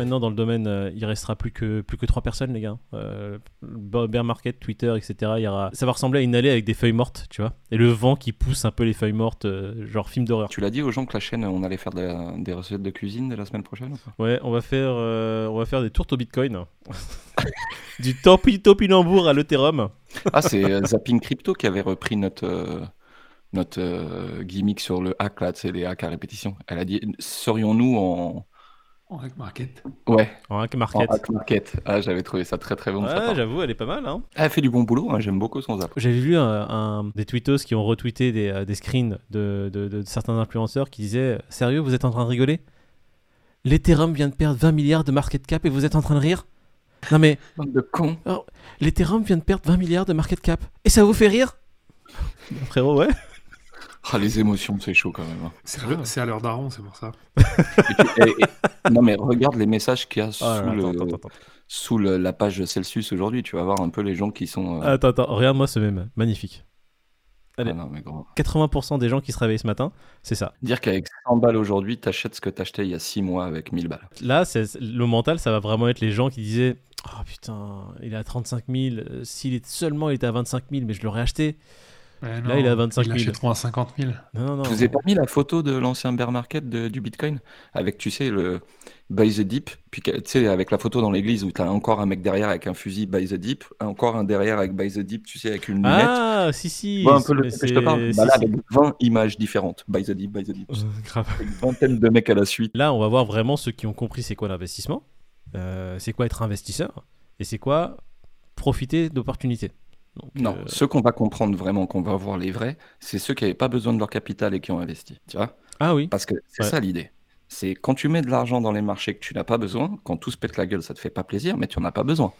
maintenant dans le domaine, euh, il restera plus que plus que trois personnes, les gars. Euh, bear market, Twitter, etc. Il y aura... Ça va ressembler à une allée avec des feuilles mortes, tu vois. Et le vent qui pousse un peu les feuilles mortes, euh, genre film d'horreur. Tu l'as dit aux gens que la chaîne, on allait faire des, des recettes de cuisine la semaine prochaine Ouais, on va faire, euh, on va faire des tourtes au Bitcoin, du topi topinambour à l'Ethereum. Ah, c'est euh, Zapping Crypto qui avait repris notre, notre euh, gimmick sur le hack, là, c'est les hacks à répétition. Elle a dit serions-nous en. En hack market. Ouais, En hack en market. hack market. Ah, j'avais trouvé ça très très bon Ouais, j'avoue, elle est pas mal, hein. Elle fait du bon boulot, hein, j'aime beaucoup son zap. J'avais vu un, un- des tweetos qui ont retweeté des, euh, des screens de, de- de certains influenceurs qui disaient Sérieux, vous êtes en train de rigoler? L'Ethereum vient de perdre 20 milliards de market cap et vous êtes en train de rire? Non mais, Bande de cons. l'Ethereum vient de perdre 20 milliards de market cap et ça vous fait rire? Frérot, ouais. Ah, les émotions, c'est chaud quand même. hein. C'est à l'heure- c'est à l'heure d'Aaron, c'est pour ça. Et puis- et- et- non mais regarde les messages qu'il y a sous, Ah, là, le- attends, attends, attends. sous le- la page Celsius aujourd'hui. Tu vas voir un peu les gens qui sont. euh, Attends, attends, regarde-moi ce même. Magnifique. allez. ah non, mais gros. 80% des gens qui se réveillent ce matin, c'est ça. Dire qu'avec 100 balles aujourd'hui, t'achètes ce que t'achetais il y a 6 mois avec 1000 balles. Là, c'est le mental, ça va vraiment être les gens qui disaient Oh putain, il est à 35 000. euh, S'il est seulement il était à 25 000, mais je l'aurais acheté. Là, il est à 25 000. Il l'achèteront à 50 000. Non, non, non. Je vous ai pas mis la photo de l'ancien bear market de- du Bitcoin avec, tu sais, le buy the dip, puis tu sais, avec la photo dans l'église où t'as encore un mec derrière avec un fusil buy the dip, encore un derrière avec buy the dip, tu sais, avec une lunette. Ah, si, si. Tu vois un peu le mais truc que je te parle c'est- Bah là, si, avec 20 images différentes. Buy the dip, buy the dip. si. Grave. Avec une vingtaine de mecs à la suite. Là, on va voir vraiment ceux qui ont compris c'est quoi l'investissement, euh, c'est quoi être investisseur, et c'est quoi profiter d'opportunités. Donc, Non, euh, ceux qu'on va comprendre vraiment, qu'on va voir les vrais, c'est ceux qui n'avaient pas besoin de leur capital et qui ont investi. Tu vois? Ah oui. Parce que c'est Ouais. ça l'idée. C'est quand tu mets de l'argent dans les marchés que tu n'as pas besoin, quand tout se pète la gueule, ça te fait pas plaisir, mais tu en as pas besoin.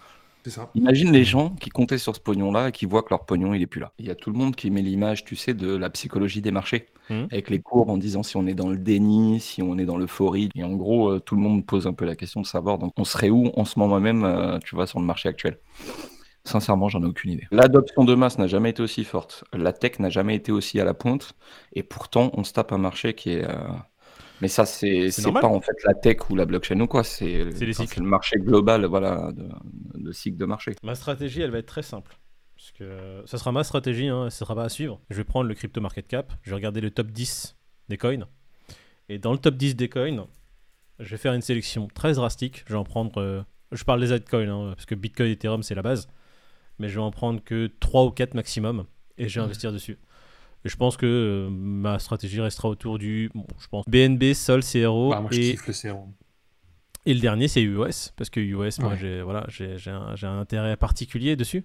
C'est ça. Imagine les gens qui comptaient sur ce pognon-là et qui voient que leur pognon, il est plus là. Il y a tout le monde qui met l'image, tu sais, de la psychologie des marchés, Mhm. avec les courbes en disant si on est dans le déni, si on est dans l'euphorie. Et en gros, euh, tout le monde pose un peu la question de savoir, donc on serait où en ce moment même, euh, tu vois, sur le marché actuel? Sincèrement, j'en ai aucune idée. L'adoption de masse n'a jamais été aussi forte. La tech n'a jamais été aussi à la pointe. Et pourtant, on se tape un marché qui est. euh, Mais ça, c'est pas en fait la tech ou la blockchain ou quoi. C'est le marché global, voilà, de, de cycle de marché. Ma stratégie, elle va être très simple. Parce que ça sera ma stratégie, hein, ce sera pas à suivre. Je vais prendre le crypto market cap, je vais regarder le top 10 des coins. Et dans le top 10 des coins, je vais faire une sélection très drastique. Je vais en prendre. euh, je parle des altcoins, hein, parce que Bitcoin et Ethereum, c'est la base. Mais je vais en prendre que 3 ou 4 maximum. Et je vais investir dessus. Et je pense que euh, ma stratégie restera autour du. Bon, je pense BNB, Sol, CRO. Ouais, moi, je et kiffe le sérum. et le dernier, c'est US, parce que US, moi, j'ai voilà, un intérêt particulier dessus.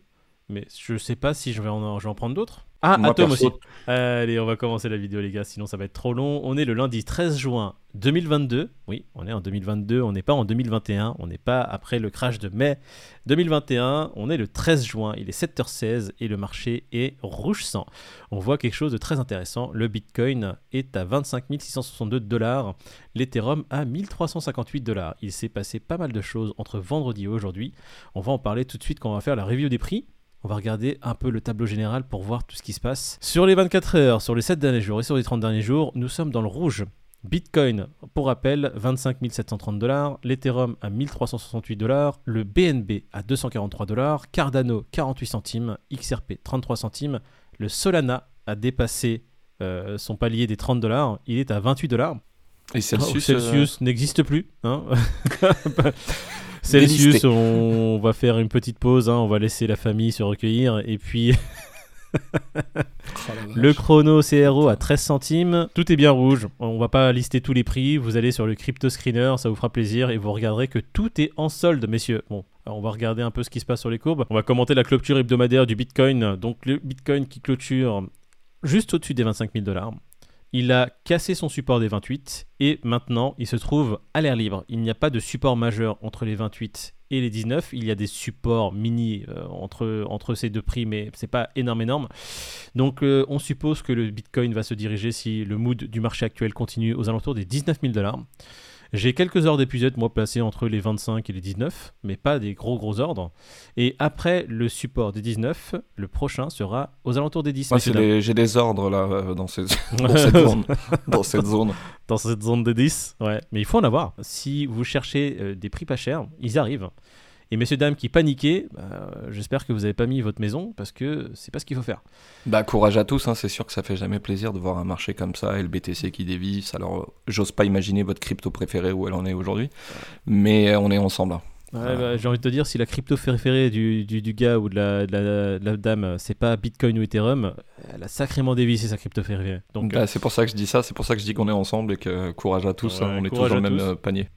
Mais je sais pas si je vais en, je vais en prendre d'autres. Ah, Moi, Atom perso, aussi. Allez, on va commencer la vidéo, les gars, sinon ça va être trop long. On est le lundi 13 juin 2022. Oui, on est en 2022, on n'est pas en 2021, on n'est pas après le crash de mai 2021. On est le 13 juin, il est 7h16 et le marché est rouge sang. On voit quelque chose de très intéressant. Le Bitcoin est à 25 662 dollars l'Ethereum à 1358 dollars. Il s'est passé pas mal de choses entre vendredi et aujourd'hui. On va en parler tout de suite quand on va faire la review des prix. On va regarder un peu le tableau général pour voir tout ce qui se passe. Sur les 24 heures, sur les 7 derniers jours et sur les 30 derniers jours, nous sommes dans le rouge. Bitcoin, pour rappel, 25 730 dollars, l'Ethereum à 1368 dollars, le BNB à 243 dollars, Cardano 48 centimes, XRP 33 centimes, le Solana a dépassé euh, son palier des 30 dollars, il est à 28 dollars. Et Celsius, Oh, Celsius euh, n'existe plus. hein. Celsius, on va faire une petite pause, hein, on va laisser la famille se recueillir. Et puis le chrono CRO à 13 centimes. Tout est bien rouge. On va pas lister tous les prix. Vous allez sur le crypto screener, ça vous fera plaisir. Et vous regarderez que tout est en solde, messieurs. Bon, alors on va regarder un peu ce qui se passe sur les courbes. On va commenter la clôture hebdomadaire du Bitcoin. Donc le Bitcoin qui clôture juste au-dessus des 25 000 dollars. Il a cassé son support des 28 et maintenant il se trouve à l'air libre. Il n'y a pas de support majeur entre les 28 et les 19. Il y a des supports mini euh, entre, ces deux prix, mais c'est pas énorme énorme. Donc euh, on suppose que le Bitcoin va se diriger si le mood du marché actuel continue aux alentours des 19 000 dollars. J'ai quelques ordres d'épuisette, moi, placés entre les 25 et les 19, mais pas des gros gros ordres. Et après le support des 19, le prochain sera aux alentours des 10. Moi, des- j'ai des ordres là euh, dans, ces- dans cette zone. dans cette zone. dans cette zone de 10. Ouais, mais il faut en avoir. Si vous cherchez euh, des prix pas chers, ils arrivent. Et messieurs, dames qui paniquaient, bah, j'espère que vous n'avez pas mis votre maison parce que c'est pas ce qu'il faut faire. Bah courage à tous, hein, c'est sûr que ça fait jamais plaisir de voir un marché comme ça et le BTC qui dévisse. Alors j'ose pas imaginer votre crypto préférée où elle en est aujourd'hui, mais on est ensemble. hein. Ouais, Voilà. bah, J'ai envie de te dire, si la crypto préférée du, du, du gars ou de la, de la, de la dame, c'est pas Bitcoin ou Ethereum, elle a sacrément dévissé sa crypto préférée. Donc, Bah, c'est pour ça que je dis ça, c'est pour ça que je dis qu'on est ensemble et que courage à tous, Ouais, hein, on est tous dans le même panier.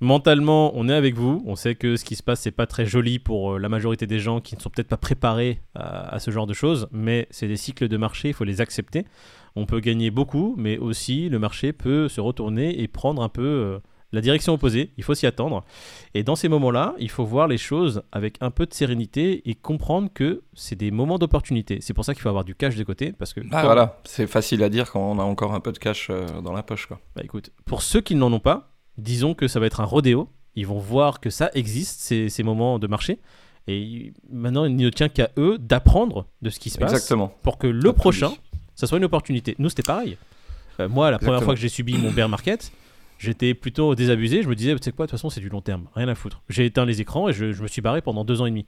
Mentalement, on est avec vous. On sait que ce qui se passe, c'est pas très joli pour euh, la majorité des gens qui ne sont peut-être pas préparés à, à ce genre de choses, mais c'est des cycles de marché, il faut les accepter. On peut gagner beaucoup, mais aussi le marché peut se retourner et prendre un peu euh, la direction opposée. Il faut s'y attendre. Et dans ces moments-là, il faut voir les choses avec un peu de sérénité et comprendre que c'est des moments d'opportunité. C'est pour ça qu'il faut avoir du cash de côté, parce que quand- voilà, c'est facile à dire quand on a encore un peu de cash euh, dans la poche. Quoi. Bah écoute, pour ceux qui n'en ont pas, disons que ça va être un rodéo. Ils vont voir que ça existe, ces, ces moments de marché. Et maintenant, il ne tient qu'à eux d'apprendre de ce qui se passe Exactement. pour que le prochain, ça soit une opportunité. Nous, c'était pareil. Euh, moi, la première fois que j'ai subi mon bear market, j'étais plutôt désabusé. Je me disais, tu sais quoi, de toute façon, c'est du long terme, rien à foutre. J'ai éteint les écrans et je, je me suis barré pendant deux ans et demi.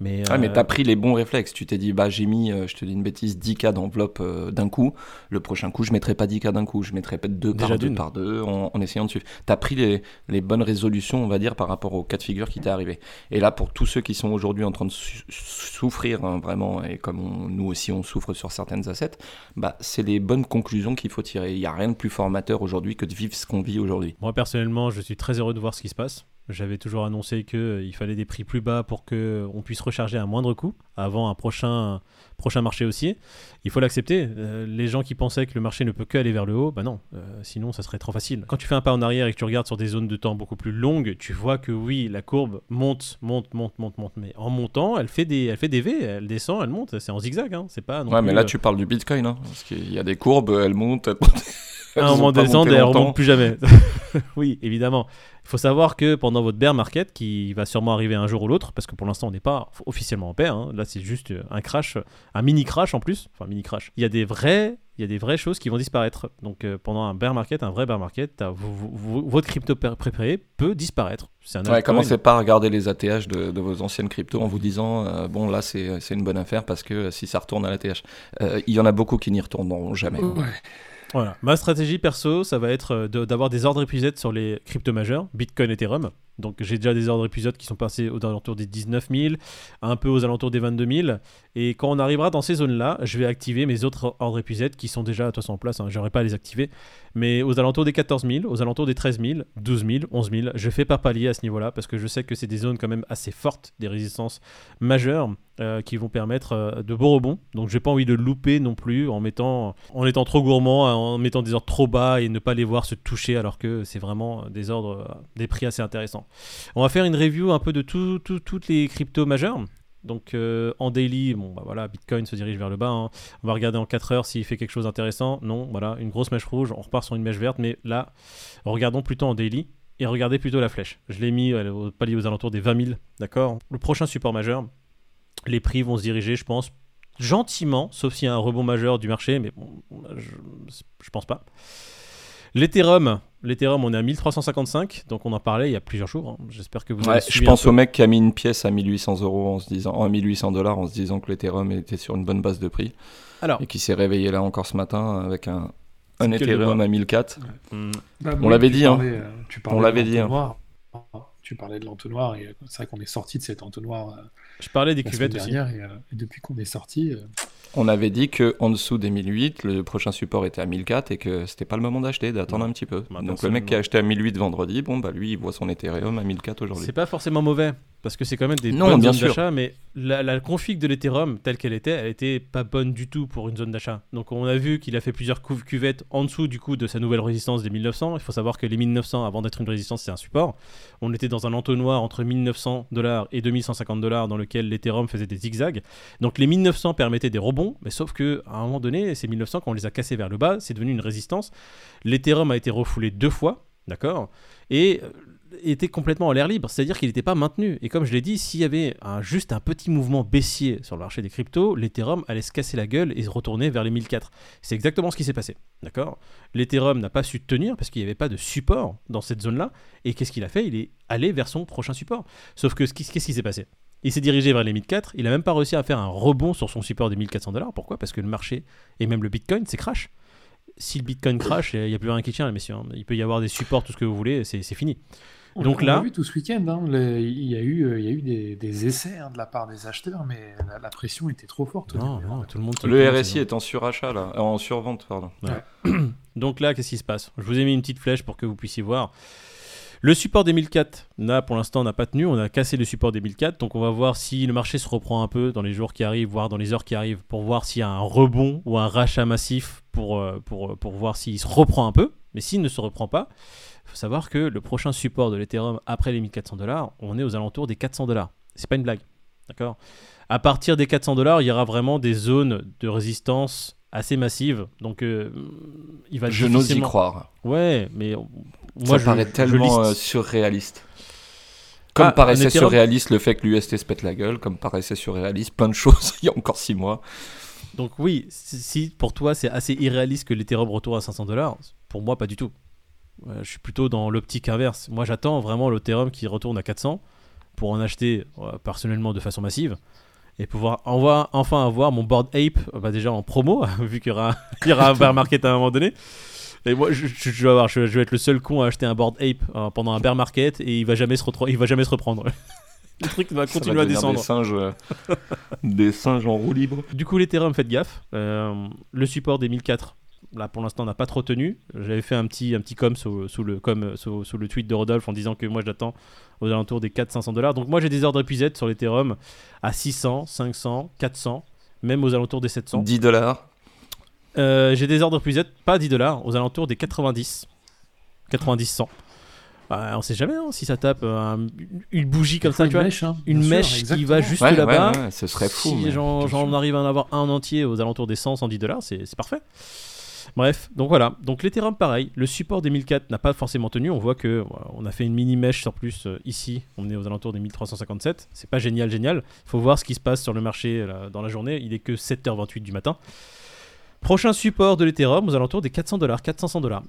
Mais, Ah, mais euh, t'as pris les bons réflexes. Tu t'es dit, bah, j'ai mis, euh, je te dis une bêtise, 10K d'enveloppe euh, d'un coup. Le prochain coup, je mettrai pas 10K d'un coup. Je mettrai peut-être 2 Déjà par 2 d'une. par 2 en, en essayant de suivre. T'as pris les, les bonnes résolutions, on va dire, par rapport au cas de figure qui t'est arrivé. Et là, pour tous ceux qui sont aujourd'hui en train de su- souffrir, hein, vraiment, et comme on- nous aussi on souffre sur certaines assets, bah, c'est les bonnes conclusions qu'il faut tirer. Il n'y a rien de plus formateur aujourd'hui que de vivre ce qu'on vit aujourd'hui. Moi personnellement, je suis très heureux de voir ce qui se passe. J'avais toujours annoncé qu'il fallait des prix plus bas pour qu'on puisse recharger à moindre coût avant un prochain, prochain marché haussier. Il faut l'accepter. Euh, les gens qui pensaient que le marché ne peut que aller vers le haut, bah non, euh, sinon ça serait trop facile. Quand tu fais un pas en arrière et que tu regardes sur des zones de temps beaucoup plus longues, tu vois que oui, la courbe monte, monte, monte, monte, monte. Mais en montant, elle fait des, elle fait des V, elle descend, elle monte. C'est en zigzag. Hein. C'est pas non Ouais, mais là, euh, tu parles du Bitcoin, hein, parce qu'il y a des courbes, elles montent, elles montent. à un moment pas descend monté et elle remonte plus jamais. oui, évidemment. Il faut savoir que pendant votre bear market, qui va sûrement arriver un jour ou l'autre, parce que pour l'instant on n'est pas officiellement en bear, hein, là c'est juste un crash, un mini crash en plus, enfin mini crash. Il y a des vrais, il y a des vraies choses qui vont disparaître. Donc euh, pendant un bear market, un vrai bear market, votre crypto pr- préféré peut disparaître. C'est un Ouais, commencez pas à regarder les ATH de, de vos anciennes cryptos en vous disant euh, bon là c'est une bonne affaire parce que si ça retourne à l'ATH, Euh, il y en a beaucoup qui n'y retourneront jamais. Ouais. Voilà. Ma stratégie perso, ça va être euh, d'avoir des ordres épisodes sur les cryptos majeurs, Bitcoin, Ethereum. Donc j'ai déjà des ordres épisodes qui sont passés aux alentours des 19 000, un peu aux alentours des 22 000. Et quand on arrivera dans ces zones-là, je vais activer mes autres ordres épisodes qui sont déjà de toute façon en place. Hein, J'aurais pas à les activer. Mais aux alentours des 14 000, aux alentours des 13 000, 12 000, 11 000, je fais pas palier à ce niveau-là parce que je sais que c'est des zones quand même assez fortes, des résistances majeures euh, qui vont permettre euh, de beaux rebonds. Donc j'ai pas envie de louper non plus en mettant, en étant trop gourmand, en mettant des ordres trop bas et ne pas les voir se toucher alors que c'est vraiment des ordres, euh, des prix assez intéressants. On va faire une review un peu de tout- tout- toutes les cryptos majeures. Donc euh, en daily, bon bah voilà, Bitcoin se dirige vers le bas. hein. On va regarder en 4 heures s'il fait quelque chose d'intéressant. Non, voilà, une grosse mèche rouge. On repart sur une mèche verte, mais là, regardons plutôt en daily et regardez plutôt la flèche. Je l'ai mis au palier aux alentours des 20 000, d'accord? Le prochain support majeur, les prix vont se diriger, je pense, gentiment, sauf s'il y a un rebond majeur du marché, mais bon, je, je pense pas. L'Ethereum, l'Ethereum, on est à 1355, donc on en parlait il y a plusieurs jours. hein. J'espère que vous Ouais, avez je pense au mec qui a mis une pièce à 1800 euros en se disant, à 1800 dollars en se disant que l'Ethereum était sur une bonne base de prix Alors, et qui s'est réveillé là encore ce matin avec un, un Ethereum à 1004. hum, Bah, On oui, l'avait tu dit, hein. parlais, euh, tu parlais On de l'avait dit, hein. l'entonnoir. Tu parlais de l'entonnoir et euh, c'est vrai qu'on est sorti de cet entonnoir euh, je parlais des la cuvettes aussi. dernière et, euh, et depuis qu'on est sorti, euh, On avait dit que en dessous des 1008, le prochain support était à 1004 et que c'était pas le moment d'acheter, d'attendre un petit peu. Bah, Donc le mec qui a acheté à 1008 vendredi, bon bah lui il voit son Ethereum à 1004 aujourd'hui. C'est pas forcément mauvais, parce que c'est quand même des Non, bonnes bien zones d'achat, mais la, la config de l'Ethereum, telle qu'elle était, elle était pas bonne du tout pour une zone d'achat. Donc on a vu qu'il a fait plusieurs couves cuvettes en dessous du coup de sa nouvelle résistance des 1900. Il faut savoir que les 1900, avant d'être une résistance, c'est un support. On était dans un entonnoir entre 1900 dollars et 2150 dollars dans lequel l'Ethereum faisait des zigzags. Donc les 1900 permettaient des rebonds, mais sauf que à un moment donné, ces 1900, quand on les a cassés vers le bas, c'est devenu une résistance. L'Ethereum a été refoulé deux fois. D'accord? Et euh, était complètement en l'air libre, c'est-à-dire qu'il n'était pas maintenu. Et comme je l'ai dit, s'il y avait juste un petit mouvement baissier sur le marché des cryptos, l'Ethereum allait se casser la gueule et se retourner vers les 1004. C'est exactement ce qui s'est passé. D'accord? L'Ethereum n'a pas su tenir parce qu'il n'y avait pas de support dans cette zone-là. Et qu'est-ce qu'il a fait? Il est allé vers son prochain support. Sauf que qu'est-ce qui s'est passé? Il s'est dirigé vers les 1004, il n'a même pas réussi à faire un rebond sur son support des 1400 dollars. Pourquoi? Parce que le marché et même le Bitcoin, c'est crash. Si le Bitcoin crash, il n'y a plus rien qui tient, les messieurs. Hein. Il peut y avoir des supports, tout ce que vous voulez, c'est fini. Donc on là, a vu tout ce week-end, hein, il y a eu, euh, il y a eu des, essais hein, de la part des acheteurs, mais la, pression était trop forte. Non, non, tout le, monde, le RSI est en surachat là, euh, en survente pardon. Donc là, qu'est-ce qui se passe? Je vous ai mis une petite flèche pour que vous puissiez voir. Le support des 1004, là pour l'instant, n'a pas tenu. On a cassé le support des 1004. Donc on va voir si le marché se reprend un peu dans les jours qui arrivent, voire dans les heures qui arrivent, pour voir s'il y a un rebond ou un rachat massif pour, euh, pour, pour voir s'il se reprend un peu. Mais s'il ne se reprend pas, il faut savoir que le prochain support de l'Ethereum après les 1400 dollars, on est aux alentours des 400 dollars. C'est pas une blague. D'accord? À partir des 400 dollars, il y aura vraiment des zones de résistance assez massives. Donc, euh, il va Je n'ose y croire. Ouais, mais moi, ça paraît tellement euh, surréaliste. Comme ah, paraissait surréaliste le fait que l'UST se pète la gueule, comme paraissait surréaliste plein de choses il y a encore 6 mois. Donc oui, si pour toi c'est assez irréaliste que l'Ethereum retourne à 500 dollars, pour moi pas du tout je suis plutôt dans l'optique inverse. Moi, j'attends vraiment l'Ethereum qui retourne à 400 pour en acheter euh, personnellement de façon massive et pouvoir enfin avoir mon board ape bah, déjà en promo, vu qu'il y aura, un bear market à un moment donné. Et moi, je, vais, avoir, je, vais être le seul con à acheter un board ape euh, pendant un bear market et il va jamais se, il va jamais se reprendre. le truc va continuer à descendre. Des singes, euh, des singes en roue libre. Du coup, l'Ethereum, faites gaffe. le support des 1004 là pour l'instant n'a pas trop tenu. J'avais fait un petit, un petit com sous, le, com, sous, le tweet de Rodolphe en disant que moi je l'attends aux alentours des 400-500 dollars. Donc moi j'ai des ordres épuisés sur l'Ethereum à 600, 500, 400, même aux alentours des 700. 10 dollars euh, J'ai des ordres épuisés, pas 10 dollars, aux alentours des 90. 90-100. Bah, on sait jamais hein, si ça tape une bougie comme ça, une tu mèche, vois, hein, une mèche qui va juste là-bas. ce serait fou. Si j'en arrive à en avoir un entier aux alentours des 100, 110 dollars, c'est parfait. Bref, donc voilà. Donc l'Ethereum, pareil. Le support des 1004 n'a pas forcément tenu. On voit que on a fait une mini mèche sur plus euh, ici. On est aux alentours des 1357. C'est pas génial, génial. Il faut voir ce qui se passe sur le marché dans la journée. Il est que 7h28 du matin. Prochain support de l'Ethereum aux alentours des 400 dollars, 400 dollars.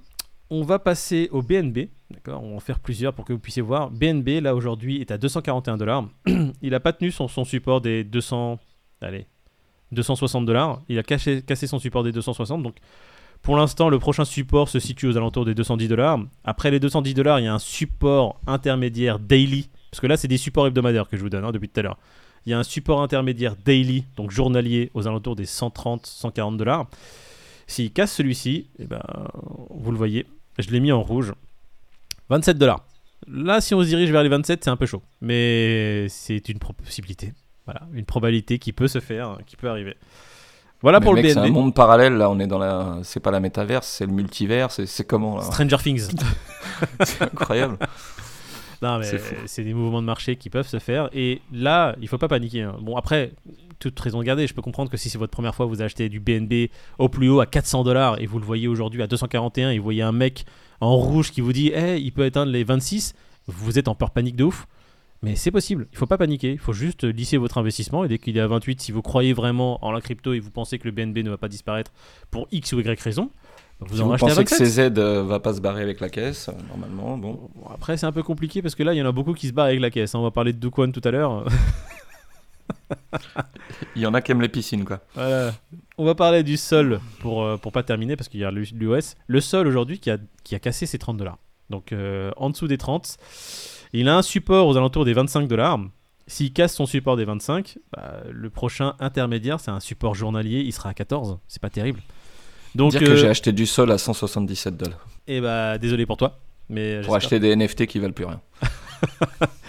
On va passer au BNB, d'accord On va en faire plusieurs pour que vous puissiez voir. BNB, là, aujourd'hui, est à 241 dollars. Il n'a pas tenu son, support des 200... Allez, 260 dollars. Il a cassé, cassé son support des 260, donc pour l'instant, le prochain support se situe aux alentours des 210 dollars. Après les 210 dollars, il y a un support intermédiaire daily. Parce que là, c'est des supports hebdomadaires que je vous donne hein, depuis tout à l'heure. Il y a un support intermédiaire daily, donc journalier, aux alentours des 130-140 dollars. S'il casse celui-ci, eh ben, vous le voyez, je l'ai mis en rouge. 27 dollars. Là, si on se dirige vers les 27, c'est un peu chaud. Mais c'est une possibilité. Voilà, une probabilité qui peut se faire, qui peut arriver. Voilà pour le BNB. C'est un monde parallèle là, on est dans la. C'est pas la métaverse, c'est le multivers, c'est comment là? Stranger Things. c'est incroyable. Non, mais c'est des mouvements de marché qui peuvent se faire. Et là, il faut pas paniquer. Hein. Bon, après, toute raison de garder. Je peux comprendre que si c'est votre première fois, vous achetez du BNB au plus haut à 400 dollars et vous le voyez aujourd'hui à 241 et vous voyez un mec en rouge qui vous dit, hey, il peut atteindre les 26, vous êtes en peur panique de ouf. Mais c'est possible, il faut pas paniquer, il faut juste lisser votre investissement et dès qu'il est à 28, si vous croyez vraiment en la crypto et vous pensez que le BNB ne va pas disparaître pour X ou Y raison, vous si en vous pensez que CZ euh, va pas se barrer avec la caisse, euh, normalement, bon. Après, c'est un peu compliqué parce que là, il y en a beaucoup qui se barrent avec la caisse. Hein. On va parler de Duquan tout à l'heure. il y en a qui aiment les piscines, quoi. On va parler du sol pour, euh, pour pas terminer parce qu'il y a l'US. Le sol aujourd'hui qui a, qui a cassé ses 30 dollars. Donc en dessous des 30. Il a un support aux alentours des 25 dollars. S'il casse son support des 25, bah, le prochain intermédiaire, c'est un support journalier, il sera à 14. C'est pas terrible. Donc, Dire que j'ai euh, acheté du sol à 177 dollars. Et eh bah, désolé pour toi. Mais pour acheter des NFT qui valent plus rien.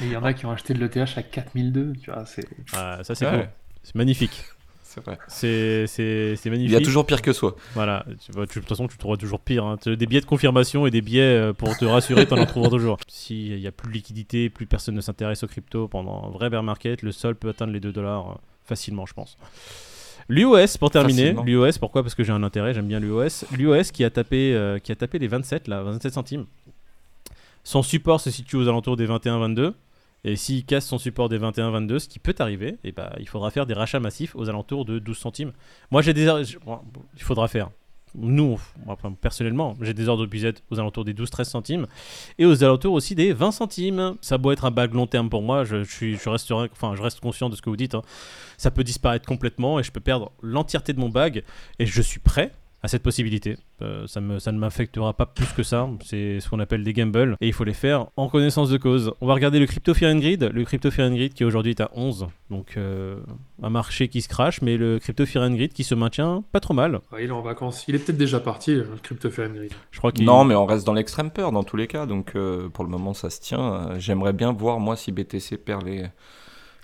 il y en a qui ont acheté de l'ETH à 4002, tu vois. Ah, ça, c'est C'est magnifique. C'est vrai. C'est magnifique. Il y a toujours pire que soi. Voilà. de toute façon, tu trouveras toujours pire. Hein. Des billets de confirmation et des billets euh, pour te rassurer, tu en trouveras toujours. S'il n'y a plus de liquidité, plus personne ne s'intéresse aux crypto pendant un vrai bear market, le sol peut atteindre les 2 dollars euh, facilement, je pense. L'UOS pour terminer, l'UOS pourquoi? Parce que j'ai un intérêt, j'aime bien l'UOS. L'UOS qui a tapé euh, qui a tapé les 27 là, 27 centimes. Son support se situe aux alentours des 21-22. Et s'il casse son support des 21-22, ce qui peut arriver, et bah, il faudra faire des rachats massifs aux alentours de 12 centimes. Moi, j'ai des. bon, il faudra faire. Nous, personnellement, j'ai des ordres de BZ aux alentours des 12-13 centimes et aux alentours aussi des 20 centimes. Ça doit être un bag long terme pour moi. Je, je resterai, enfin, je reste conscient de ce que vous dites. hein. Ça peut disparaître complètement et je peux perdre l'entièreté de mon bag. Et je suis prêt à cette possibilité. Euh, ça, me, ça ne m'affectera pas plus que ça. C'est ce qu'on appelle des gambles. Et il faut les faire en connaissance de cause. On va regarder le Crypto Fear and Greed. Le Crypto Fear and Greed qui aujourd'hui est à 11. Donc euh, un marché qui se crache. Mais le Crypto Fear and Greed qui se maintient pas trop mal. Ouais, il est en vacances. Il est peut-être déjà parti, le Crypto Grid. Je crois qu'il Non, mais on reste dans l'extrême peur dans tous les cas. Donc euh, pour le moment, ça se tient. J'aimerais bien voir, moi, si BTC perd les,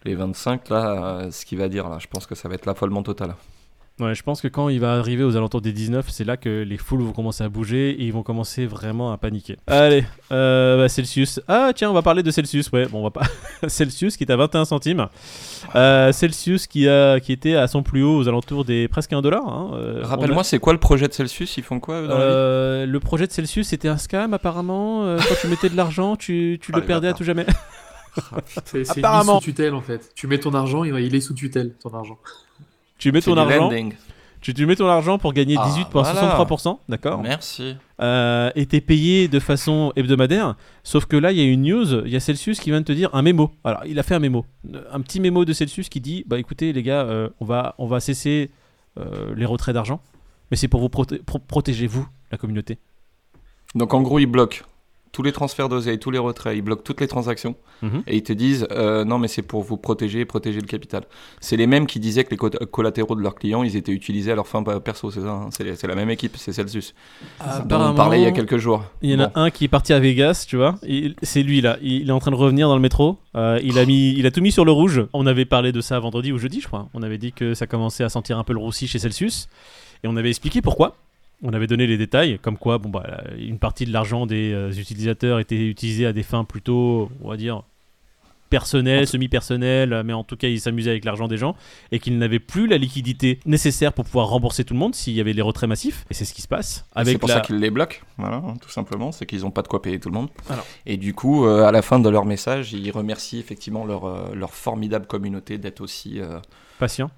les 25, là, euh, ce qu'il va dire. Là. Je pense que ça va être l'affolement total. Ouais, je pense que quand il va arriver aux alentours des 19, c'est là que les foules vont commencer à bouger et ils vont commencer vraiment à paniquer. Allez, euh, bah, Celsius. Ah tiens, on va parler de Celsius. Ouais, bon, on va pas. Celsius qui est à 21 centimes. Euh, Celsius qui a qui était à son plus haut aux alentours des presque 1 dollar. hein. Euh, Rappelle-moi, c'est quoi le projet de Celsius? Ils font quoi eux, a- dans la vie? Le projet de Celsius c'était un scam apparemment. Euh, quand tu mettais de l'argent, tu, tu Ah, le les perdais à tout jamais. Une Apparemment. sous tutelle en fait. Tu mets ton argent, il est sous tutelle, ton argent. Tu mets ton argent. lending. Tu, tu mets ton argent pour gagner Ah, 18,63%, d'accord Merci. euh, et t'es payé de façon hebdomadaire. Sauf que là, il y a une news, il y a Celsius qui vient de te dire un mémo. Alors, il a fait un mémo, un petit mémo de Celsius qui dit bah écoutez les gars, euh, on va on va cesser euh, les retraits d'argent, mais c'est pour vous proté- pro- protéger vous, la communauté. Donc en gros, ils bloquent tous les transferts d'oseille, tous les retraits, ils bloquent toutes les transactions Mhm. et ils te disent euh, non mais c'est pour vous protéger et protéger le capital. C'est les mêmes qui disaient que les co- collatéraux de leurs clients ils étaient utilisés à leur fin perso, c'est ça hein c'est, la même équipe, c'est Celsius. dont on parlait il y a quelques jours. Il y en a Bon. un qui est parti à Vegas, tu vois. C'est lui là. Il, il est en train de revenir dans le métro. Euh, il a mis, il a tout mis sur le rouge. On avait parlé de ça vendredi ou jeudi, je crois. On avait dit que ça commençait à sentir un peu le roussi chez Celsius, et on avait expliqué pourquoi. On avait donné les détails, comme quoi, bon bah, une partie de l'argent des euh, utilisateurs était utilisée à des fins plutôt, on va dire, personnelles, semi-personnelles, mais en tout cas, ils s'amusaient avec l'argent des gens, et qu'ils n'avaient plus la liquidité nécessaire pour pouvoir rembourser tout le monde s'il y avait les retraits massifs. Et c'est ce qui se passe. C'est pour la... ça qu'ils les bloquent, voilà, hein, tout simplement, c'est qu'ils n'ont pas de quoi payer tout le monde. Alors. Et du coup, euh, à la fin de leur message, ils remercient effectivement leur, euh, leur formidable communauté d'être aussi... euh, Patient.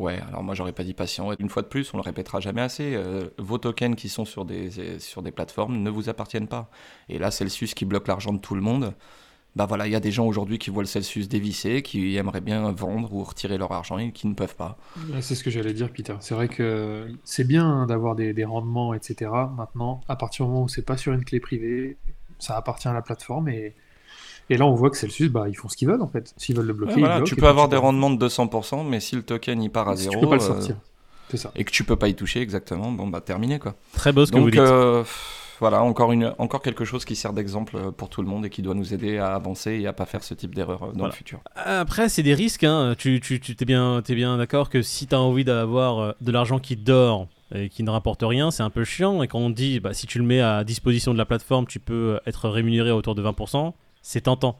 Ouais, alors moi j'aurais pas dit patient. Une fois de plus, on le répétera jamais assez. euh, vos tokens qui sont sur des, sur des plateformes ne vous appartiennent pas. Et là, Celsius qui bloque l'argent de tout le monde. Bah voilà, il y a des gens aujourd'hui qui voient le Celsius dévissé, qui aimeraient bien vendre ou retirer leur argent et qui ne peuvent pas. C'est ce que j'allais dire, Peter. C'est vrai que c'est bien hein, d'avoir des, des rendements, etc. Maintenant, à partir du moment où c'est pas sur une clé privée, ça appartient à la plateforme et, et là on voit que Celsius, bah, ils font ce qu'ils veulent en fait. S'ils veulent le bloquer, Ouais, ils voilà, bloquent, tu peux avoir des rendements de 200%, mais si le token il part à si zéro tu peux pas le euh, sortir. C'est ça. et que tu peux pas y toucher exactement, bon bah terminé quoi. Très beau ce que vous Donc dites. euh, voilà, encore, une, encore quelque chose qui sert d'exemple euh, pour tout le monde et qui doit nous aider à avancer et à pas faire ce type d'erreur euh, dans Voilà. le futur. Après, c'est des risques. Hein. Tu, tu, tu t'es bien, t'es bien d'accord que si tu as envie d'avoir euh, de l'argent qui dort et qui ne rapporte rien, c'est un peu chiant. Et quand on dit, bah, si tu le mets à disposition de la plateforme, tu peux être rémunéré à autour de 20%, c'est tentant.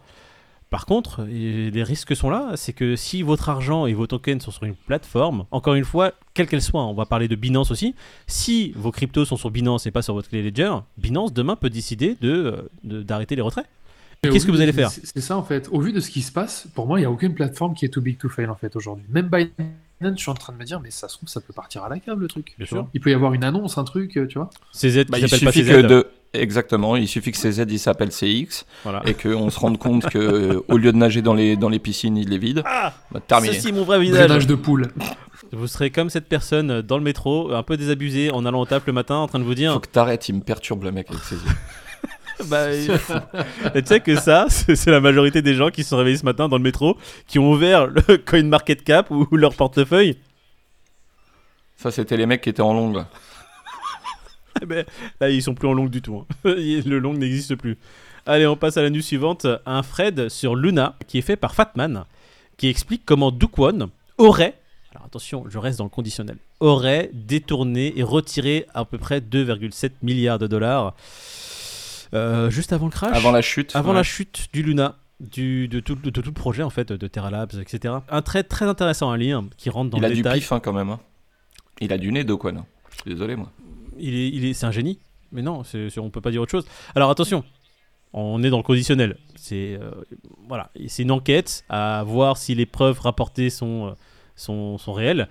Par contre, les risques sont là, c'est que si votre argent et vos tokens sont sur une plateforme, encore une fois, quelle qu'elle soit, on va parler de Binance aussi, si vos cryptos sont sur Binance et pas sur votre clé Ledger, Binance demain peut décider de, euh, de- d'arrêter les retraits. Qu'est-ce que vous allez faire C'est ça en fait. Au vu de ce qui se passe, pour moi, il n'y a aucune plateforme qui est too big to fail en fait aujourd'hui. Même Binance, je suis en train de me dire, mais ça se trouve, ça peut partir à la cave le truc. Bien sûr. Il peut y avoir une annonce, un truc, euh, tu vois. CZ Bah, qui il s'appelle pas suffit CZ. que de... Exactement, il suffit que CZ il s'appelle CX Voilà. et qu'on se rende compte que euh, au lieu de nager dans les, dans les piscines, il les vide. Ah Bah, terminé. Ceci mon vrai visage. De poule. Vous serez comme cette personne euh, dans le métro, un peu désabusé en allant au taf le matin, en train de vous Faut dire que t'arrêtes, il me perturbe le mec avec ses yeux. bah, tu sais que ça, c'est la majorité des gens qui se sont réveillés ce matin dans le métro, qui ont ouvert le Coin Market Cap ou leur portefeuille. Ça, c'était les mecs qui étaient en long. là. Là, ils sont plus en long du tout. hein. Le long n'existe plus. Allez, on passe à la news suivante. Un Fred sur Luna qui est fait par Fatman, qui explique comment Dukwon aurait, alors attention, je reste dans le conditionnel, aurait détourné et retiré à peu près 2,7 milliards de dollars euh, juste avant le crash. Avant la chute. Avant ouais. la chute du Luna. Du, de, tout, de, tout le projet en fait de Terra Labs etc un trait très intéressant à lire qui rentre dans Il le a du détail pif hein, quand même. hein. Il a du nez, hein. Je suis désolé, moi. Il est, il est, c'est un génie. Mais non, c'est, on peut pas dire autre chose. Alors attention, On est dans le conditionnel. C'est euh, voilà, c'est une enquête à voir si les preuves rapportées sont, euh, sont, sont réelles,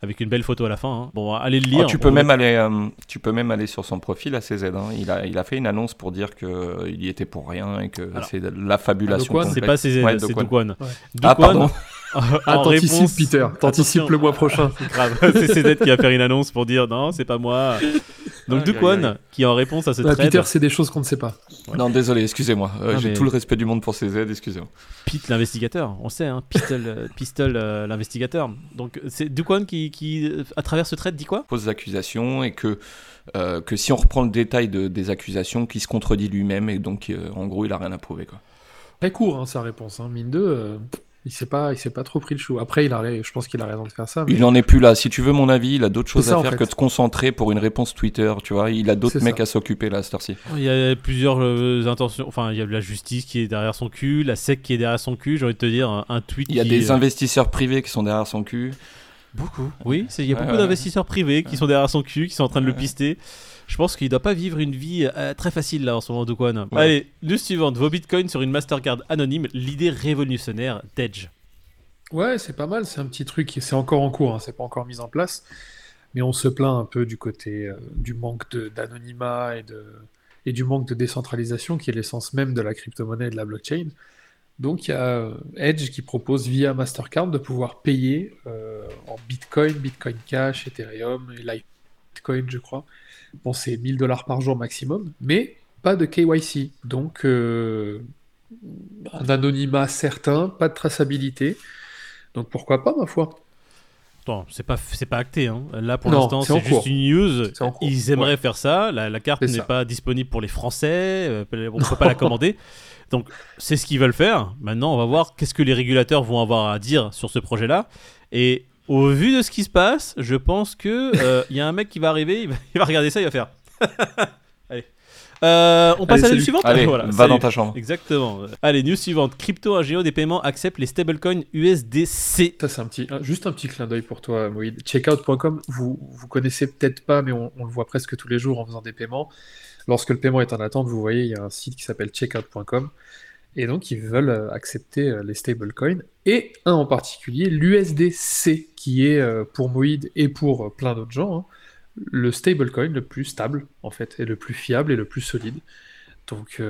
avec une belle photo à la fin. hein. Bon, allez le lire. Oh, tu, peux même aller, euh, tu peux même aller sur son profil à CZ. hein. Il, a, il a fait une annonce pour dire qu'il y était pour rien et que c'est de la fabulation. C'est pas CZ, Ouais, c'est. Dokwan. Ouais. Ah, pardon. Ah, en t'anticipes, réponse- Peter. T'anticipes le mois prochain. Grave, c'est CZ qui va faire une annonce pour dire non, c'est pas moi. Donc aïe. qui en réponse à ce Ah, Peter, c'est des choses qu'on ne sait pas. Non, désolé, excusez-moi. Euh, Ah, J'ai mais- tout le respect du monde pour CZ, excusez-moi. Pete l'investigateur, on sait, hein, Pistol, euh, Pistol euh, l'investigateur. Donc c'est Dokwan qui, qui, à travers ce trait, dit quoi? Pose des accusations et que, euh, que si on reprend le détail de- des accusations, qu'il se contredit lui-même et donc euh, en gros il a rien à prouver. Quoi. Très court, hein, sa réponse. Hein. Mine 2, euh, il s'est pas, il s'est pas trop pris le chou. Après, il a, je pense qu'il a raison de faire ça. mais- Il en est plus là. Si tu veux mon avis, il a d'autres choses ça, à en faire fait. que de se concentrer pour une réponse Twitter. Tu vois, il a d'autres mecs ça. à s'occuper là à cette heure-ci. Il y a plusieurs euh, intentions, enfin il y a la justice qui est derrière son cul, la SEC qui est derrière son cul, j'ai envie de te dire un, un tweet Il y a qui, des euh, investisseurs privés qui sont derrière son cul. Beaucoup. Oui, il y a Ouais, beaucoup ouais. d'investisseurs privés qui sont derrière son cul, qui sont en train de le Ouais. pister. Je pense qu'il doit pas vivre une vie euh, très facile là en ce moment. Ouais. Allez, news suivante. Vos bitcoins sur une Mastercard anonyme, l'idée révolutionnaire d'Edge. Ouais, c'est pas mal. C'est un petit truc. qui- C'est encore en cours. Hein, c'est pas encore mis en place. Mais on se plaint un peu du côté euh, du manque de- d'anonymat et, de, et du manque de décentralisation qui est l'essence même de la crypto-monnaie et de la blockchain. Donc il y a euh, Edge qui propose via Mastercard de pouvoir payer euh, en Bitcoin, Bitcoin Cash, Ethereum et Litecoin, je crois. Bon, c'est 1000 dollars par jour maximum, mais pas de KYC. Donc euh, un anonymat certain, pas de traçabilité. Donc pourquoi pas, ma foi? Attends, c'est pas, c'est pas acté. Hein. Là, pour l'instant, c'est juste cours. une news. Ils aimeraient faire ça. La, la carte n'est pas disponible pour les Français. euh, on peut pas la commander. Donc, c'est ce qu'ils veulent faire. Maintenant, on va voir qu'est-ce que les régulateurs vont avoir à dire sur ce projet-là. Et au vu de ce qui se passe, je pense que euh, il y a un mec qui va arriver, il va, il va regarder ça, il va faire. Allez. Euh, on passe Allez, à la news suivante. Allez, Voilà, va salut. dans ta chambre. Exactement. Allez, news suivante. Crypto, géo des paiements accepte les stablecoins USDC. Ça, c'est un petit, juste un petit clin d'œil pour toi, Moïd. Checkout.com, vous, vous connaissez peut-être pas, mais on, on le voit presque tous les jours en faisant des paiements. Lorsque le paiement est en attente, vous voyez, il y a un site qui s'appelle checkout.com. Et donc, ils veulent euh, accepter euh, les stablecoins. Et un en particulier, l'USDC, qui est euh, pour Moïd et pour plein d'autres gens, hein, le stablecoin le plus stable, en fait, et le plus fiable et le plus solide. Donc,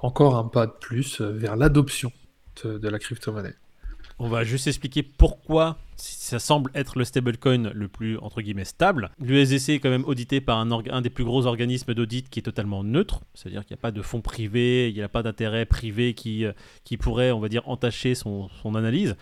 encore un pas de plus vers l'adoption de la crypto-monnaie. On va juste expliquer pourquoi ça semble être le stablecoin le plus stable. L'USDC est quand même audité par un, des plus gros organismes d'audit qui est totalement neutre, c'est-à-dire qu'il n'y a pas de fonds privés, il n'y a pas d'intérêt privé qui, euh, qui pourrait, on va dire, entacher son, analyse.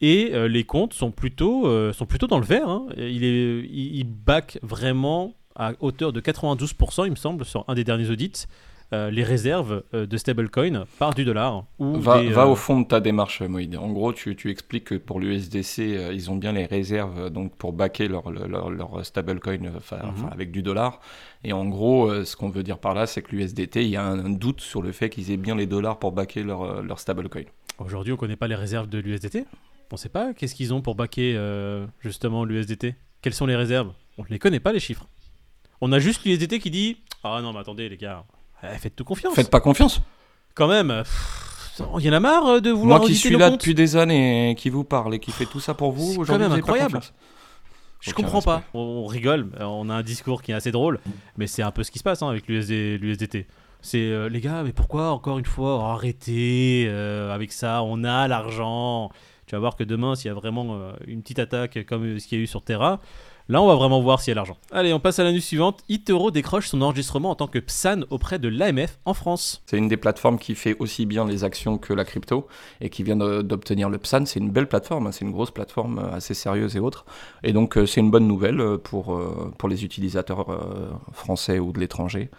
Et euh, les comptes sont plutôt, euh, sont plutôt dans le vert. hein. Il, il back vraiment à hauteur de 92%, il me semble, sur un des derniers audits, euh, les réserves euh, de stablecoin par du dollar. Ou Va, des, va euh, au fond de ta démarche, Moïd. En gros, tu, tu expliques que pour l'USDC, euh, ils ont bien les réserves donc pour backer leur, leur, leur stablecoin Mhm. avec du dollar. Et en gros, euh, ce qu'on veut dire par là, c'est que l'USDT, il y a un, un doute sur le fait qu'ils aient bien les dollars pour backer leur, leur stablecoin. Aujourd'hui, on connaît pas les réserves de l'USDT. On sait pas qu'est-ce qu'ils ont pour baquer euh, justement l'USDT. Quelles sont les réserves? On ne les connaît pas les chiffres. On a juste l'USDT qui dit Ah non, mais attendez les gars, eh, faites tout confiance. Faites pas confiance. Quand même, il y en a marre euh, de vouloir Moi qui suis là comptes. depuis des années et qui vous parle et qui fait tout ça pour vous, C'est quand aujourd'hui, même incroyable. Je Aucun comprends pas. respect. On, on rigole, on a un discours qui est assez drôle, mais c'est un peu ce qui se passe hein, avec l'USD, l'USDT. C'est euh, les gars, mais pourquoi encore une fois arrêtez euh, avec ça On a l'argent. Tu vas voir que demain, s'il y a vraiment euh, une petite attaque comme ce qu'il y a eu sur Terra, là, on va vraiment voir s'il y a l'argent. Allez, on passe à la news suivante. Itoro décroche son enregistrement en tant que PSAN auprès de l'AMF en France. C'est une des plateformes qui fait aussi bien les actions que la crypto et qui vient d'obtenir le PSAN. C'est une belle plateforme, hein, c'est une grosse plateforme euh, assez sérieuse et autres. Et donc euh, c'est une bonne nouvelle euh, pour, pour les utilisateurs français ou de l'étranger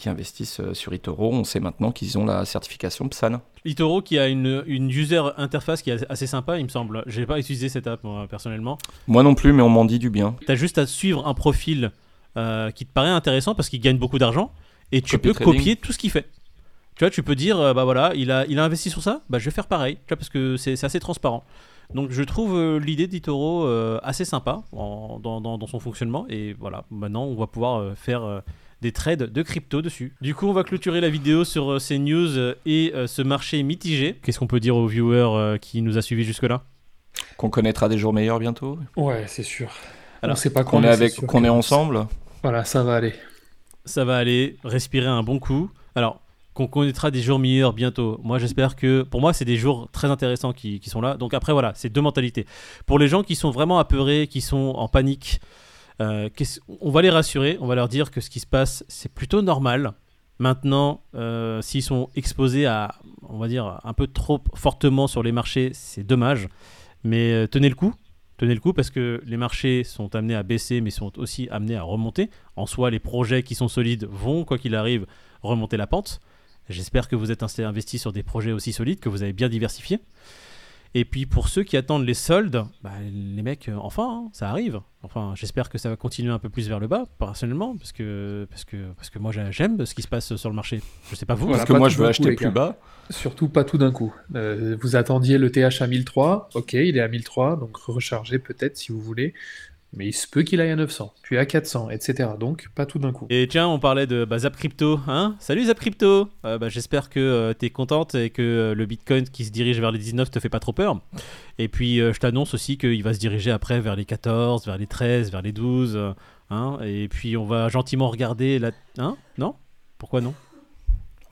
qui investissent euh, sur eToro. On sait maintenant qu'ils ont la certification PSAN. Itoro qui a une, une user interface qui est assez sympa, il me semble. J'ai pas utilisé cette app moi, personnellement. Moi non plus, mais on m'en dit du bien. T'as juste à suivre un profil euh, qui te paraît intéressant parce qu'il gagne beaucoup d'argent et tu Copy peux trading. copier tout ce qu'il fait. Tu vois, tu peux dire, euh, bah voilà, il a, il a investi sur ça, bah je vais faire pareil, tu vois, parce que c'est c'est assez transparent. Donc je trouve euh, l'idée d'Itoro euh, assez sympa en- dans, dans- dans son fonctionnement et voilà, maintenant on va pouvoir euh, faire des trades de crypto dessus. Du coup, on va clôturer la vidéo sur euh, ces news euh, et euh, ce marché mitigé. Qu'est-ce qu'on peut dire aux viewers euh, qui nous a suivis jusque-là? Qu'on connaîtra des jours meilleurs bientôt. Ouais, c'est sûr. Alors, on sait pas Qu'on est avec, c'est qu'on est ensemble. Voilà, ça va aller. Ça va aller, respirer un bon coup. Alors, qu'on connaîtra des jours meilleurs bientôt. Moi, j'espère que, pour moi, c'est des jours très intéressants qui, qui sont là. Donc après, voilà, c'est deux mentalités. Pour les gens qui sont vraiment apeurés, qui sont en panique, euh, on va les rassurer, on va leur dire que ce qui se passe, c'est plutôt normal. Maintenant, euh, s'ils sont exposés à, on va dire, un peu trop fortement sur les marchés, c'est dommage. Mais euh, tenez le coup, tenez le coup parce que les marchés sont amenés à baisser, mais sont aussi amenés à remonter. En soi, les projets qui sont solides vont, quoi qu'il arrive, remonter la pente. J'espère que vous êtes investis sur des projets aussi solides, que vous avez bien diversifié. Et puis pour ceux qui attendent les soldes, bah, les mecs, euh, enfin, hein, ça arrive. Enfin, j'espère que ça va continuer un peu plus vers le bas, personnellement, parce que, parce que, parce que moi j'a- j'aime ce qui se passe sur le marché. Je sais pas vous. Voilà, Parce que moi, je veux acheter plus bas. Surtout pas tout d'un coup. Euh, vous attendiez le TH à 1003, ok, il est à 1003, donc rechargez peut-être si vous voulez, mais il se peut qu'il aille à 900, puis à 400, etc. Donc pas tout d'un coup. Et tiens, on parlait de bah, Zap Crypto, hein? Salut Zap Crypto Euh, bah, J'espère que tu es contente et que euh, le Bitcoin qui se dirige vers les 19 te fait pas trop peur. Et puis euh, je t'annonce aussi qu'il va se diriger après vers les 14, vers les 13, vers les 12. euh, hein? Et puis on va gentiment regarder la... Hein? Non? Pourquoi non?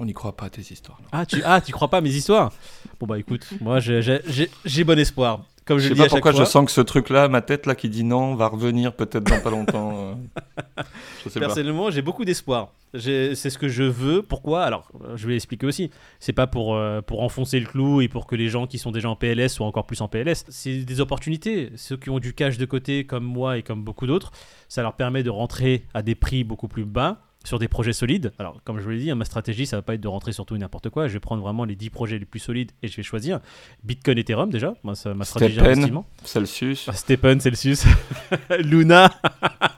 On n'y croit pas à tes histoires. non? ah tu, ah, tu crois pas à mes histoires? Bon bah écoute, moi j'ai- j'ai j'ai- j'ai bon espoir. Comme je, Je sais pas pourquoi je sens que ce truc-là, ma tête là qui dit non, va revenir peut-être dans pas longtemps. euh. Je sais pas. Personnellement, j'ai beaucoup d'espoir. C'est ce que je veux. Pourquoi? Alors, je vais expliquer aussi. C'est pas pour, euh, pour enfoncer le clou et pour que les gens qui sont déjà en PLS soient encore plus en PLS. C'est des opportunités. Ceux qui ont du cash de côté, comme moi et comme beaucoup d'autres, ça leur permet de rentrer à des prix beaucoup plus bas sur des projets solides. Alors, comme je vous l'ai dit, hein, ma stratégie, ça va pas être de rentrer sur tout et n'importe quoi. Je vais prendre vraiment les 10 projets les plus solides et je vais choisir Bitcoin, Ethereum déjà. Moi, ça, ma stratégie Stephen. d'investissement. Celsius. Ah, Stephen, Celsius, Luna.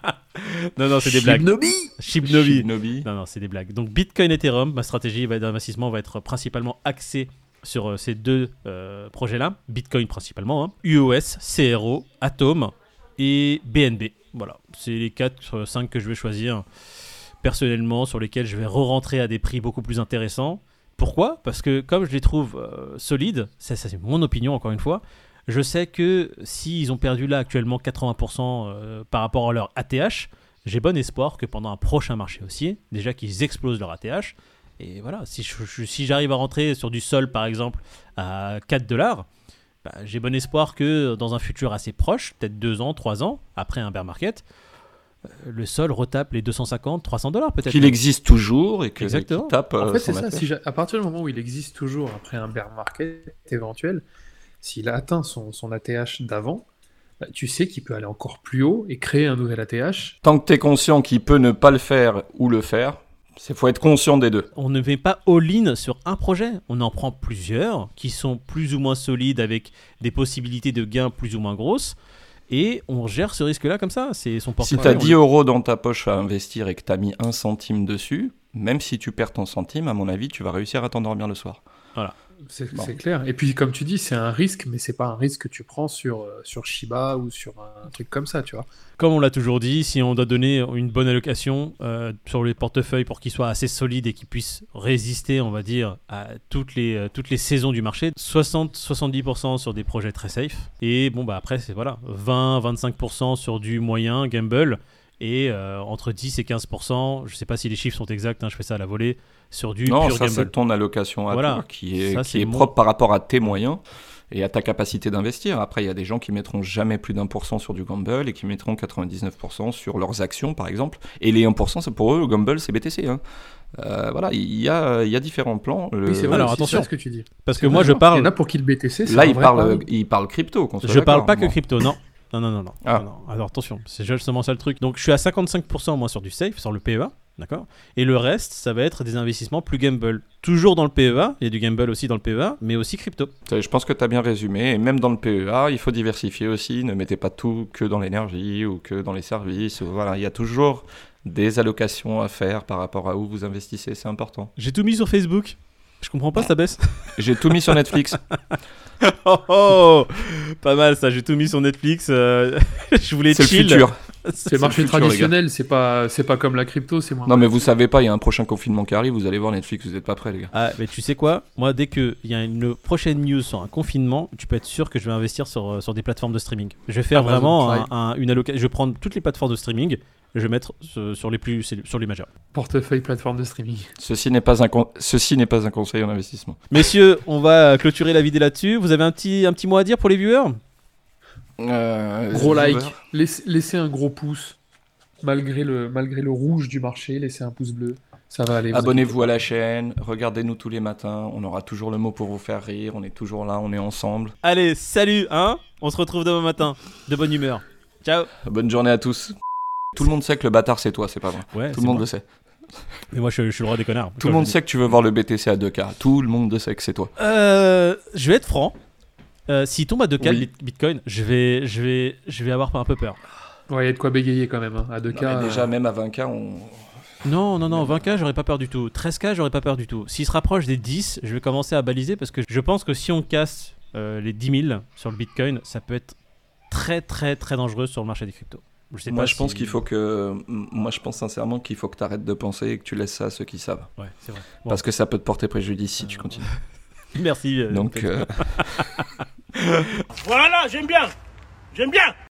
non, non, c'est des blagues. Shibnobi. Shibnobi. Non, non, c'est des blagues. Donc Bitcoin, Ethereum, ma stratégie d'investissement va être principalement axée sur euh, ces deux euh, projets-là. Bitcoin principalement, hein. UOS, CRO, Atom et BNB. Voilà, c'est les 4, 5 que je vais choisir personnellement, sur lesquels je vais re-rentrer à des prix beaucoup plus intéressants. Pourquoi? Parce que comme je les trouve euh, solides, ça, c'est mon opinion encore une fois, je sais que s'ils ont perdu là actuellement 80% euh, par rapport à leur ATH, j'ai bon espoir que pendant un prochain marché haussier, déjà qu'ils explosent leur ATH, et voilà, si, je- si j'arrive à rentrer sur du sol par exemple à 4 dollars, bah, j'ai bon espoir que dans un futur assez proche, peut-être 2 ans, 3 ans, après un bear market, le sol retape les 250, 300 dollars peut-être. Qu'il existe toujours et que Exactement. qu'il tape. En euh, fait, son c'est ça. Si à partir du moment où il existe toujours après un bear market éventuel, s'il a atteint son, son ATH d'avant, bah, tu sais qu'il peut aller encore plus haut et créer un nouvel ATH. Tant que tu es conscient qu'il peut ne pas le faire ou le faire, il faut être conscient des deux. on ne met pas all-in sur un projet. On en prend plusieurs qui sont plus ou moins solides avec des possibilités de gains plus ou moins grosses. Et on gère ce risque-là comme ça. C'est son Si portefeuille. tu as on 10 euros dans ta poche à investir et que tu as mis un centime dessus, même si tu perds ton centime, à mon avis, tu vas réussir à t'endormir le soir. C'est Bon. c'est clair. Et puis, comme tu dis, c'est un risque, mais c'est pas un risque que tu prends sur, euh, sur Shiba ou sur un truc comme ça, tu vois. Comme on l'a toujours dit, si on doit donner une bonne allocation euh, sur les portefeuilles pour qu'ils soient assez solides et qu'ils puissent résister, on va dire, à toutes les, euh, toutes les saisons du marché, 60-70% sur des projets très safe. Et bon, bah après, c'est voilà, 20-25% sur du moyen, gamble. Et euh, entre 10 et 15%, je sais pas si les chiffres sont exacts, hein, je fais ça à la volée, sur du non, pur ça c'est ton allocation à Voilà. toi qui est, Ça, qui c'est est mon- propre par rapport à tes moyens et à ta capacité d'investir. Après, il y a des gens qui mettront jamais plus d'un pour cent sur du gamble et qui mettront 99% sur leurs actions, par exemple. Et les 1%, c'est pour eux, le gamble, c'est BTC. hein. Euh, voilà, il y a, il y a différents plans. Le- Oui, c'est vrai. Alors, attention. c'est ce que tu dis. Parce que moi, je Il y parle, en a pour qui le BTC, c'est Là, un il vrai parle, il parle crypto. Je parle pas que crypto, non. Non, non, non, non. Ah. Non, non. Alors attention, c'est justement ça le truc. Donc je suis à 55% moi sur du safe, sur le PEA, d'accord? Et le reste, ça va être des investissements plus gamble. Toujours dans le PEA, il y a du gamble aussi dans le PEA, mais aussi crypto. Je pense que tu as bien résumé. Et même dans le PEA, il faut diversifier aussi. Ne mettez pas tout que dans l'énergie ou que dans les services. Voilà, il y a toujours des allocations à faire par rapport à où vous investissez. C'est important. J'ai tout mis sur Facebook. Je comprends pas, ça baisse. J'ai tout mis sur Netflix. oh, oh Pas mal ça, j'ai tout mis sur Netflix. euh, je voulais C'est le futur. C'est le marché le futur, les traditionnel, c'est pas, c'est pas comme la crypto, c'est moins. Non, mais vous savez pas, il y a un prochain confinement qui arrive, vous allez voir Netflix, vous êtes pas prêts, les gars. Ah, mais tu sais quoi? Moi, dès qu'il y a une prochaine news sur un confinement, tu peux être sûr que je vais investir sur, euh, sur des plateformes de streaming. Je vais faire vraiment un- Prime. un- une allocation. Je vais prendre toutes les plateformes de streaming, je vais mettre sur, les plus sur les majeurs. Portefeuille plateforme de streaming. Ceci n'est pas un, con- Ceci n'est pas un conseil en investissement. Messieurs, on va clôturer la vidéo là-dessus. Vous avez un petit, un petit mot à dire pour les viewers? Euh, Gros les like, laissez, laissez un gros pouce. Malgré le, malgré le rouge du marché, laissez un pouce bleu. Ça va aller. vous Abonnez-vous à la chaîne, regardez-nous tous les matins, on aura toujours le mot pour vous faire rire, on est toujours là, on est ensemble. Allez, salut, hein? On se retrouve demain matin. De bonne humeur. Ciao Bonne journée à tous. Tout le monde sait que le bâtard c'est toi, c'est pas vrai. Ouais, Tout le monde moi. le sait. Mais moi, je, je suis le roi des connards. Tout le monde sait que tu veux voir le BTC à 2K. Tout le monde sait que c'est toi. Euh, je vais être franc. Euh, S'il tombe à 2K Oui. bit- Bitcoin, je vais, je, vais, je vais avoir un peu peur. Ouais, il y a de quoi bégayer quand même. hein. À 2K. Non, mais déjà, euh, même à 20K, on. Non, non, non, 20K, j'aurais pas peur du tout. 13K, j'aurais pas peur du tout. S'il se rapproche des 10, je vais commencer à baliser parce que je pense que si on casse euh, les 10 000 sur le Bitcoin, ça peut être très, très, très dangereux sur le marché des cryptos. Je sais Moi, pas je pense qu'il faut que. Moi, je pense sincèrement qu'il faut que tu arrêtes de penser et que tu laisses ça à ceux qui savent. Ouais, c'est vrai. Bon. Parce que ça peut te porter préjudice si tu Euh, continues. Merci. euh, Donc, euh, Voilà, j'aime bien. J'aime bien.